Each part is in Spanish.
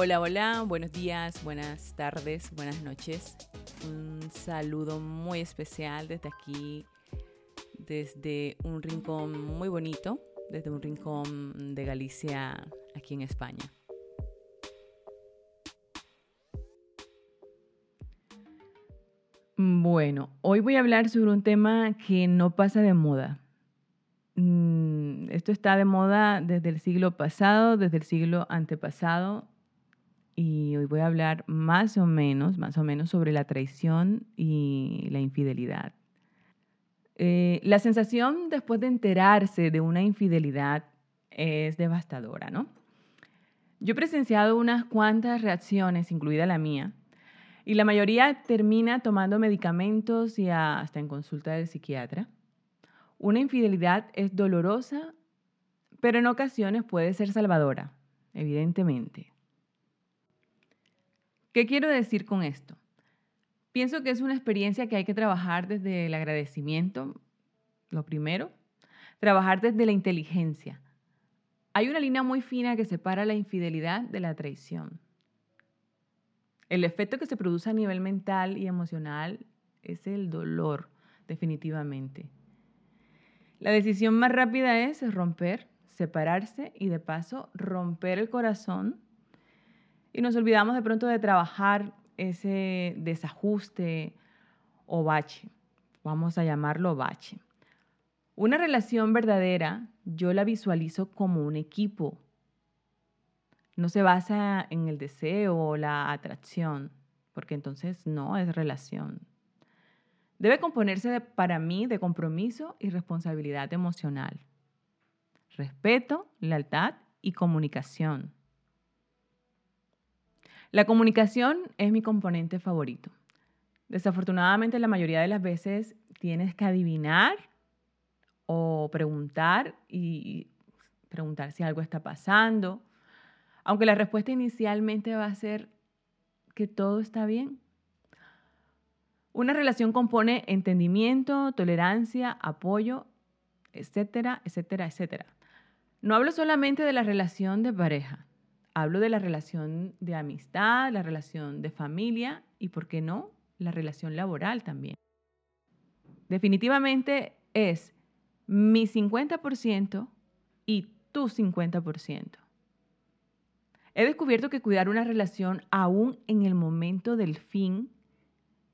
Hola, hola, buenos días, buenas tardes, buenas noches. Un saludo muy especial desde aquí, desde un rincón muy bonito, desde un rincón de Galicia, aquí en España. Bueno, hoy voy a hablar sobre un tema que no pasa de moda. Mm, esto está de moda desde el siglo pasado, desde el siglo antepasado y hoy voy a hablar más o menos, más o menos sobre la traición y la infidelidad. Eh, la sensación después de enterarse de una infidelidad es devastadora, ¿no? Yo he presenciado unas cuantas reacciones, incluida la mía, y la mayoría termina tomando medicamentos y hasta en consulta del psiquiatra. Una infidelidad es dolorosa, pero en ocasiones puede ser salvadora, evidentemente. ¿Qué quiero decir con esto? Pienso que es una experiencia que hay que trabajar desde el agradecimiento, lo primero, trabajar desde la inteligencia. Hay una línea muy fina que separa la infidelidad de la traición. El efecto que se produce a nivel mental y emocional es el dolor, definitivamente. La decisión más rápida es romper, separarse y de paso romper el corazón y nos olvidamos de pronto de trabajar ese desajuste o bache. Vamos a llamarlo bache. Una relación verdadera yo la visualizo como un equipo. No se basa en el deseo o la atracción, porque entonces no es relación. Debe componerse para mí de compromiso y responsabilidad emocional, respeto, lealtad y comunicación. La comunicación es mi componente favorito. Desafortunadamente, la mayoría de las veces tienes que adivinar o preguntar y preguntar si algo está pasando, aunque la respuesta inicialmente va a ser que todo está bien. Una relación compone entendimiento, tolerancia, apoyo, etcétera, etcétera, etcétera. No hablo solamente de la relación de pareja. Hablo de la relación de amistad, la relación de familia y, ¿por qué no?, la relación laboral también. Definitivamente es mi 50% y tu 50%. He descubierto que cuidar una relación aún en el momento del fin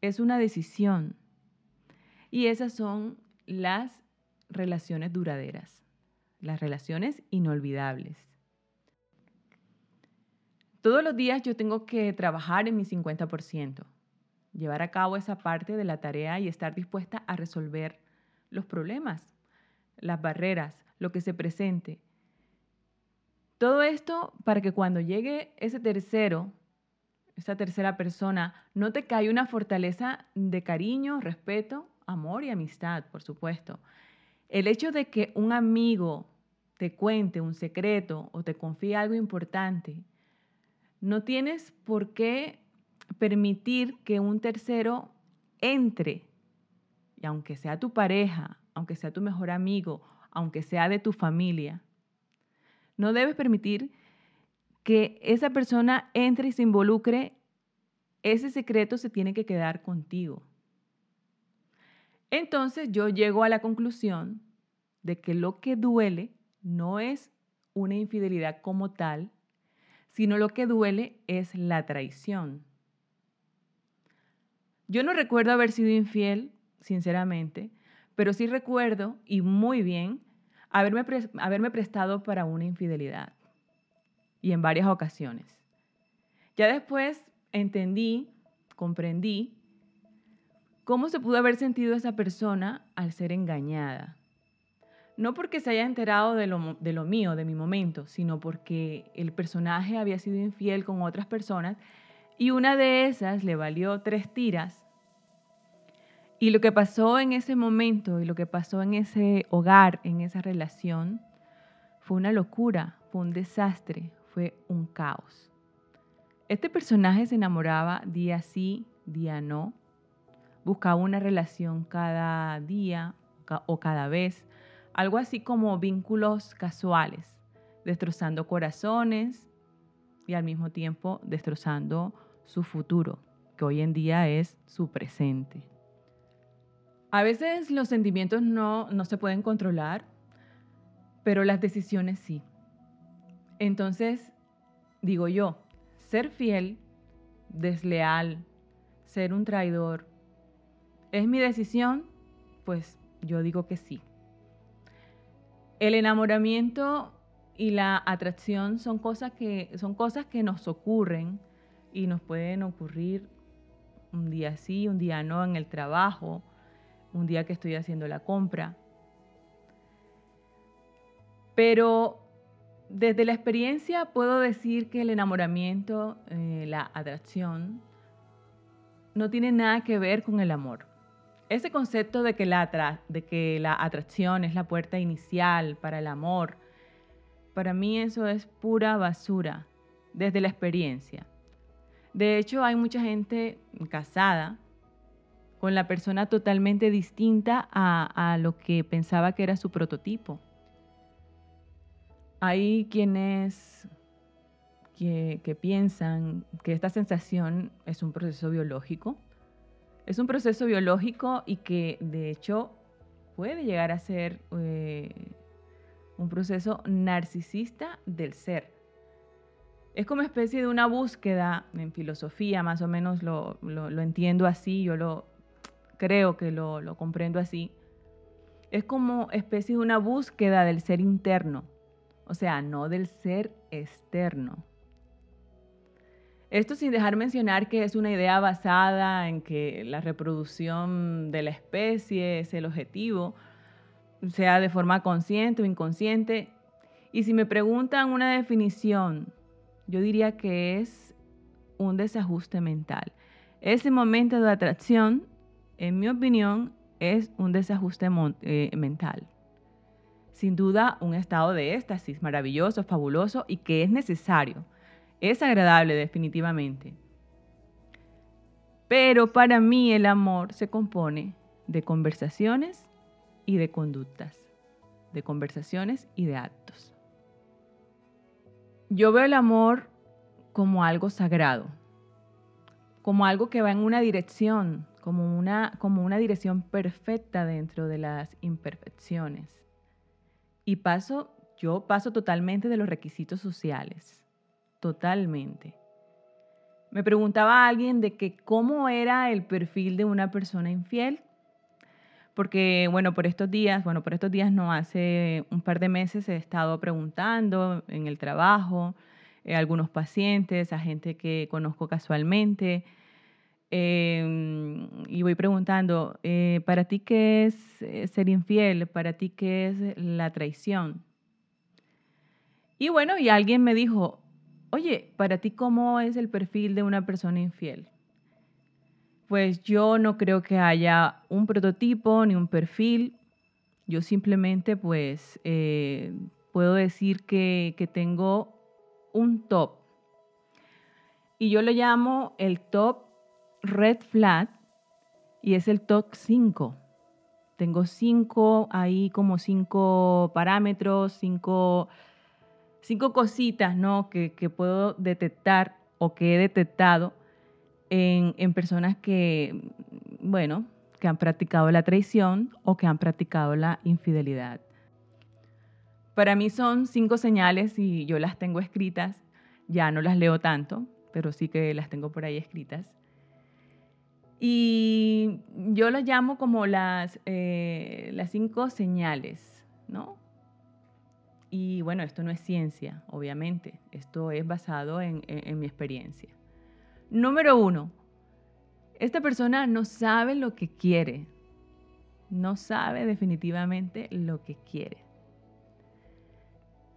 es una decisión. Y esas son las relaciones duraderas, las relaciones inolvidables. Todos los días yo tengo que trabajar en mi 50%, llevar a cabo esa parte de la tarea y estar dispuesta a resolver los problemas, las barreras, lo que se presente. Todo esto para que cuando llegue ese tercero, esa tercera persona, no te cae una fortaleza de cariño, respeto, amor y amistad, por supuesto. El hecho de que un amigo te cuente un secreto o te confíe algo importante, no tienes por qué permitir que un tercero entre, y aunque sea tu pareja, aunque sea tu mejor amigo, aunque sea de tu familia, no debes permitir que esa persona entre y se involucre, ese secreto se tiene que quedar contigo. Entonces yo llego a la conclusión de que lo que duele no es una infidelidad como tal, sino lo que duele es la traición. Yo no recuerdo haber sido infiel, sinceramente, pero sí recuerdo, y muy bien, haberme, haberme prestado para una infidelidad, y en varias ocasiones. Ya después entendí, comprendí, cómo se pudo haber sentido esa persona al ser engañada no porque se haya enterado de lo, mío, de mi momento, sino porque el personaje había sido infiel con otras personas y una de esas le valió tres tiras. Y lo que pasó en ese momento y lo que pasó en ese hogar, en esa relación, fue una locura, fue un desastre, fue un caos. Este personaje se enamoraba día sí, día no, buscaba una relación cada día o cada vez, algo así como vínculos casuales, destrozando corazones, y al mismo tiempo destrozando su futuro, que hoy en día es su presente. A veces los sentimientos no, no se pueden controlar, pero las decisiones sí. Entonces, digo yo, ser fiel, desleal, ser un traidor, ¿es mi decisión? Pues yo digo que sí. El enamoramiento y la atracción son cosas que, son cosas que nos ocurren y nos pueden ocurrir un día sí, un día no en el trabajo, un día que estoy haciendo la compra. Pero desde la experiencia puedo decir que el enamoramiento, eh, la atracción, no tiene nada que ver con el amor. Ese concepto de que, la de que la atracción es la puerta inicial para el amor, para mí eso es pura basura desde la experiencia. De hecho, hay mucha gente casada con la persona totalmente distinta a, lo que pensaba que era su prototipo. Hay quienes que, que, piensan que esta sensación es un proceso biológico. Es un proceso biológico y que de hecho puede llegar a ser eh, un proceso narcisista del ser. Es como especie de una búsqueda en filosofía, más o menos lo, lo, lo entiendo así, yo lo, creo que lo, comprendo así, es como especie de una búsqueda del ser interno, o sea, no del ser externo. Esto sin dejar mencionar que es una idea basada en que la reproducción de la especie es el objetivo, sea de forma consciente o inconsciente. Y si me preguntan una definición, yo diría que es un desajuste mental. Ese momento de atracción en mi opinión, es un desajuste eh, mental. Sin duda, un estado de éxtasis maravilloso, fabuloso y que es necesario. Es agradable definitivamente. Pero para mí el amor se compone de conversaciones y de conductas, de conversaciones y de actos. Yo veo el amor como algo sagrado, como algo que va en una dirección, como una, como una dirección perfecta dentro de las imperfecciones. Y paso, yo paso totalmente de los requisitos sociales, totalmente. Me preguntaba a alguien de que cómo era el perfil de una persona infiel, porque bueno, por estos días, bueno, por estos días no, hace un par de meses he estado preguntando en el trabajo, a eh, algunos pacientes, a gente que conozco casualmente, Em, y voy preguntando, eh, ¿para ti qué es eh, ser infiel? ¿Para ti qué es la traición? Y bueno, y alguien me dijo, oye, ¿para ti cómo es el perfil de una persona infiel? Pues yo no creo que haya un prototipo ni un perfil. Yo simplemente pues eh, puedo decir que, que tengo un top. Y yo lo llamo el top red flag y es el top 5. Tengo cinco, ahí como cinco parámetros, cinco, cinco cositas ¿no? que, puedo detectar o que he detectado en, personas que, bueno, que han practicado la traición o que han practicado la infidelidad. Para mí son cinco señales y yo las tengo escritas, ya no las leo tanto, pero sí que las tengo por ahí escritas. Y yo las llamo como las, eh, las cinco señales, ¿no? Y bueno, esto no es ciencia, obviamente, esto es basado en, mi experiencia. Número uno, esta persona no sabe lo que quiere, no sabe definitivamente lo que quiere.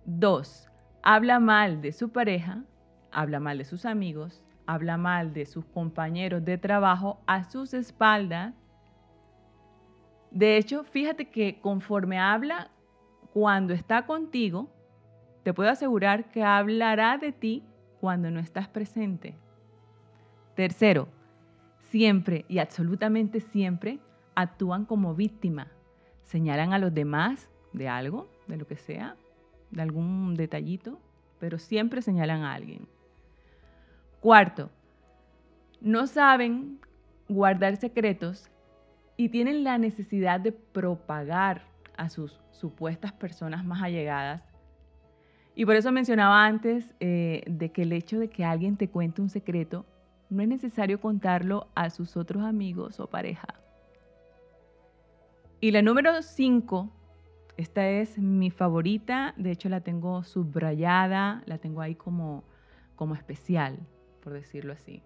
Dos, habla mal de su pareja, habla mal de sus amigos, habla mal de sus compañeros de trabajo a sus espaldas. De hecho, fíjate que conforme habla cuando está contigo, te puedo asegurar que hablará de ti cuando no estás presente. Tercero, siempre y absolutamente siempre actúan como víctima. Señalan a los demás de algo, de lo que sea, de algún detallito, pero siempre señalan a alguien. Cuarto, no saben guardar secretos y tienen la necesidad de propagar a sus supuestas personas más allegadas. Y por eso mencionaba antes eh, de que el hecho de que alguien te cuente un secreto no es necesario contarlo a sus otros amigos o pareja. Y la número 5, esta es mi favorita, de hecho la tengo subrayada, la tengo ahí como, como especial, por decirlo así.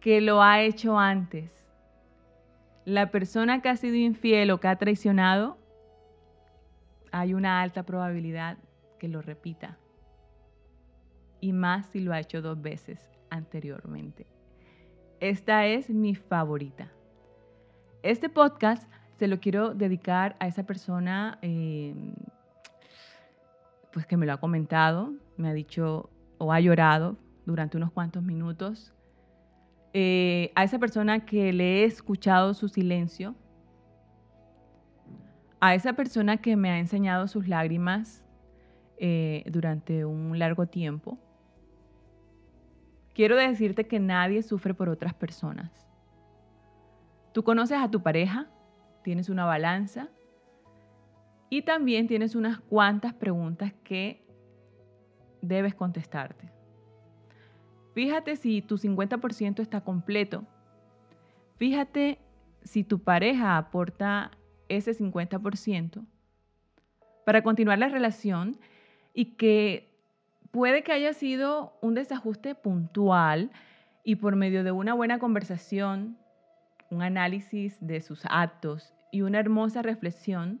Que lo ha hecho antes. La persona que ha sido infiel o que ha traicionado, hay una alta probabilidad que lo repita. Y más si lo ha hecho dos veces anteriormente. Esta es mi favorita. Este podcast se lo quiero dedicar a esa persona eh, pues que me lo ha comentado, me ha dicho o ha llorado durante unos cuantos minutos. Eh, a esa persona que le he escuchado su silencio, a esa persona que me ha enseñado sus lágrimas eh, durante un largo tiempo Quiero decirte que nadie sufre por otras personas. Tú conoces a tu pareja, tienes una balanza y también tienes unas cuantas preguntas que debes contestarte. Fíjate si tu 50% está completo. Fíjate si tu pareja aporta ese 50% para continuar la relación y que puede que haya sido un desajuste puntual y por medio de una buena conversación, un análisis de sus actos y una hermosa reflexión,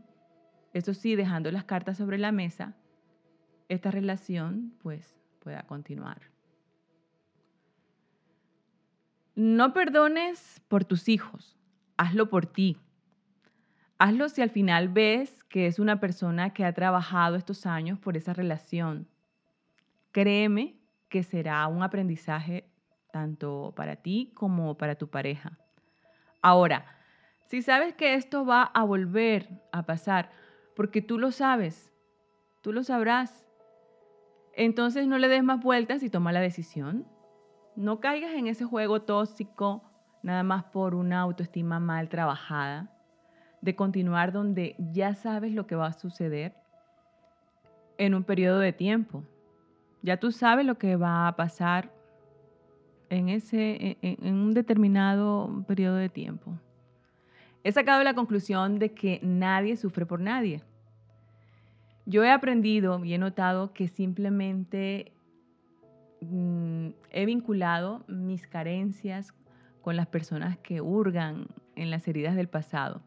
eso sí, dejando las cartas sobre la mesa, esta relación pues pueda continuar. No perdones por tus hijos, hazlo por ti. Hazlo si al final ves que es una persona que ha trabajado estos años por esa relación, créeme que será un aprendizaje tanto para ti como para tu pareja. Ahora, si sabes que esto va a volver a pasar, porque tú lo sabes, tú lo sabrás, entonces no le des más vueltas y toma la decisión. No caigas en ese juego tóxico nada más por una autoestima mal trabajada, de continuar donde ya sabes lo que va a suceder en un periodo de tiempo. Ya tú sabes lo que va a pasar en, ese, en, un determinado periodo de tiempo. He sacado la conclusión de que nadie sufre por nadie. Yo he aprendido y he notado que simplemente mm, he vinculado mis carencias con las personas que hurgan en las heridas del pasado.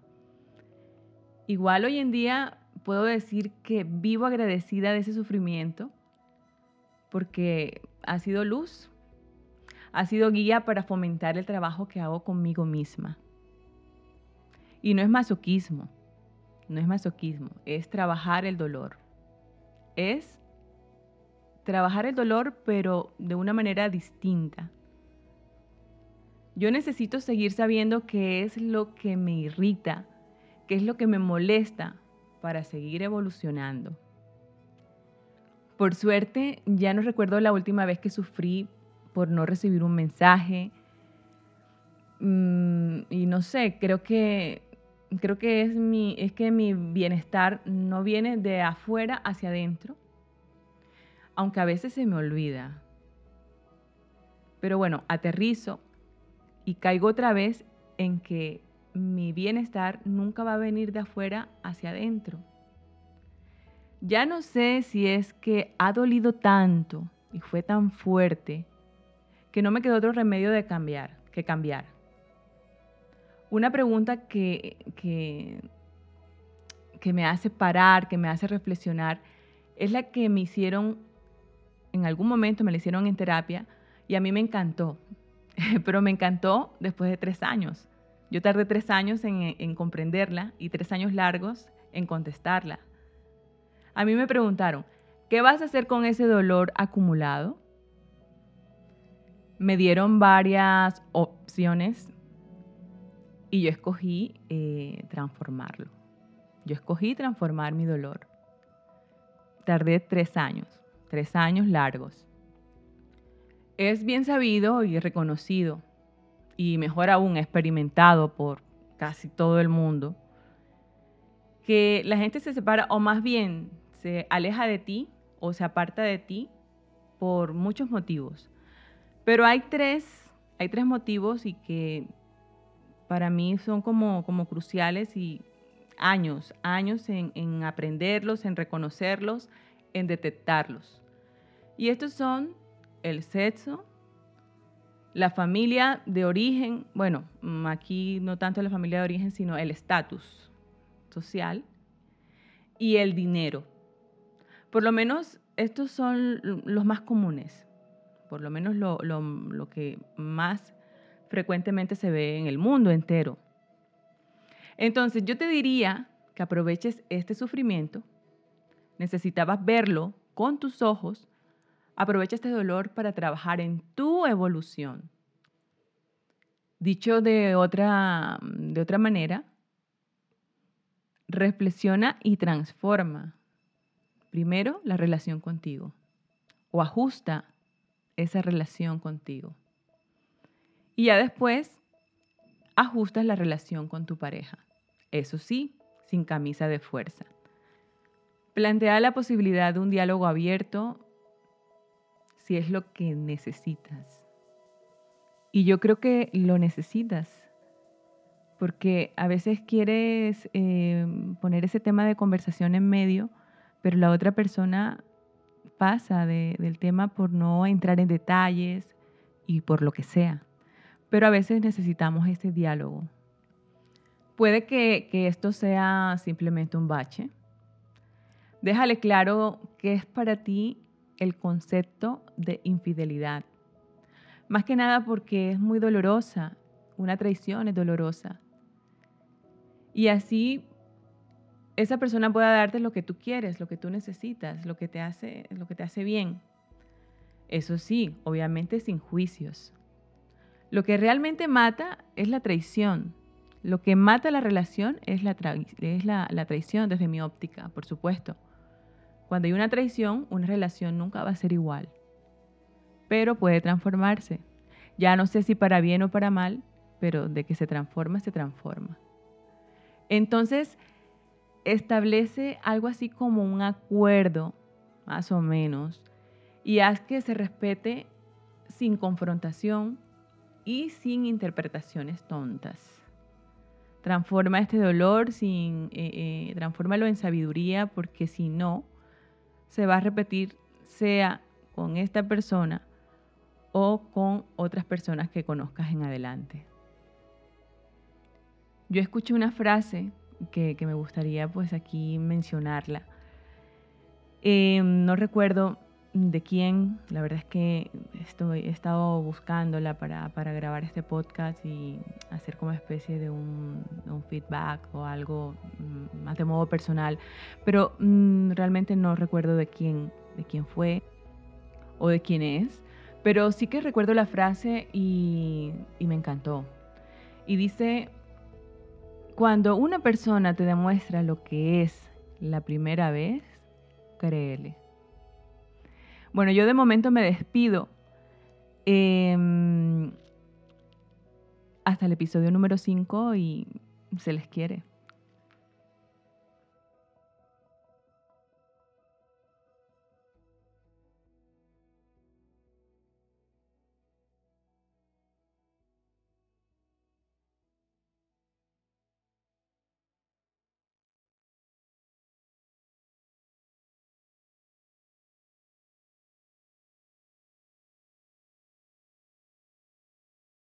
Igual hoy en día puedo decir que vivo agradecida de ese sufrimiento porque ha sido luz, ha sido guía para fomentar el trabajo que hago conmigo misma. Y no es masoquismo, no es masoquismo, es trabajar el dolor. Es trabajar el dolor pero de una manera distinta. Yo necesito seguir sabiendo qué es lo que me irrita, qué es lo que me molesta para seguir evolucionando. Por suerte, ya no recuerdo la última vez que sufrí por no recibir un mensaje. Mm, y no sé, creo que, creo que es, mi, es que mi bienestar no viene de afuera hacia adentro, aunque a veces se me olvida. Pero bueno, aterrizo y caigo otra vez en que mi bienestar nunca va a venir de afuera hacia adentro. Ya no sé si es que ha dolido tanto y fue tan fuerte que no me quedó otro remedio de cambiar, que cambiar. Una pregunta que, que, que me hace parar, que me hace reflexionar, es la que me hicieron, en algún momento me la hicieron en terapia y a mí me encantó, pero me encantó después de tres años. Yo tardé tres años en, en comprenderla y tres años largos en contestarla. A mí me preguntaron, ¿qué vas a hacer con ese dolor acumulado? Me dieron varias opciones y yo escogí eh, transformarlo. Yo escogí transformar mi dolor. Tardé tres años, tres años largos. Es bien sabido y reconocido, y mejor aún experimentado por casi todo el mundo, que la gente se separa o más bien se aleja de ti o se aparta de ti por muchos motivos. Pero hay tres, hay tres motivos y que para mí son como, como cruciales y años, años en, en aprenderlos, en reconocerlos, en detectarlos. Y estos son el sexo, la familia de origen, bueno, mm, aquí no tanto la familia de origen, sino el estatus social y el dinero. Por lo menos estos son los más comunes, por lo menos lo, lo que más frecuentemente se ve en el mundo entero. Entonces yo te diría que aproveches este sufrimiento, necesitabas verlo con tus ojos Aprovecha este dolor para trabajar en tu evolución. Dicho de otra, de otra manera, reflexiona y transforma primero la relación contigo o ajusta esa relación contigo. Y ya después ajustas la relación con tu pareja. Eso sí, sin camisa de fuerza. Plantea la posibilidad de un diálogo abierto si es lo que necesitas. Y yo creo que lo necesitas, porque a veces quieres eh, poner ese tema de conversación en medio, pero la otra persona pasa del tema por no entrar en detalles y por lo que sea. Pero a veces necesitamos ese diálogo. Puede que, que esto sea simplemente un bache. Déjale claro qué es para ti el concepto de infidelidad. Más que nada porque es muy dolorosa, una traición es dolorosa. Y así esa persona pueda darte lo que tú quieres, lo que tú necesitas, lo que te hace, lo que te hace bien. Eso sí, obviamente sin juicios. Lo que realmente mata es la traición. Lo que mata la relación es la, es la traición desde mi óptica, por supuesto. Cuando hay una traición, una relación nunca va a ser igual, pero puede transformarse. Ya no sé si para bien o para mal, pero de que se transforma, se transforma. Entonces, establece algo así como un acuerdo, más o menos, y haz que se respete sin confrontación y sin interpretaciones tontas. Transforma este dolor, sin, eh, eh, transfórmalo en sabiduría, porque si no, se va a repetir sea con esta persona o con otras personas que conozcas en adelante. Yo escuché una frase que, me gustaría pues aquí mencionarla. Em, no recuerdo de quién, la verdad es que estoy, he estado buscándola para, grabar este podcast y hacer como especie de un, feedback o algo mm, más de modo personal, pero mm, realmente no recuerdo de quién, de quién fue o de quién es, pero sí que recuerdo la frase y, y me encantó. Y dice, cuando una persona te demuestra lo que es la primera vez, créele bueno, yo de momento me despido. Em, hasta el episodio número 5 y se les quiere.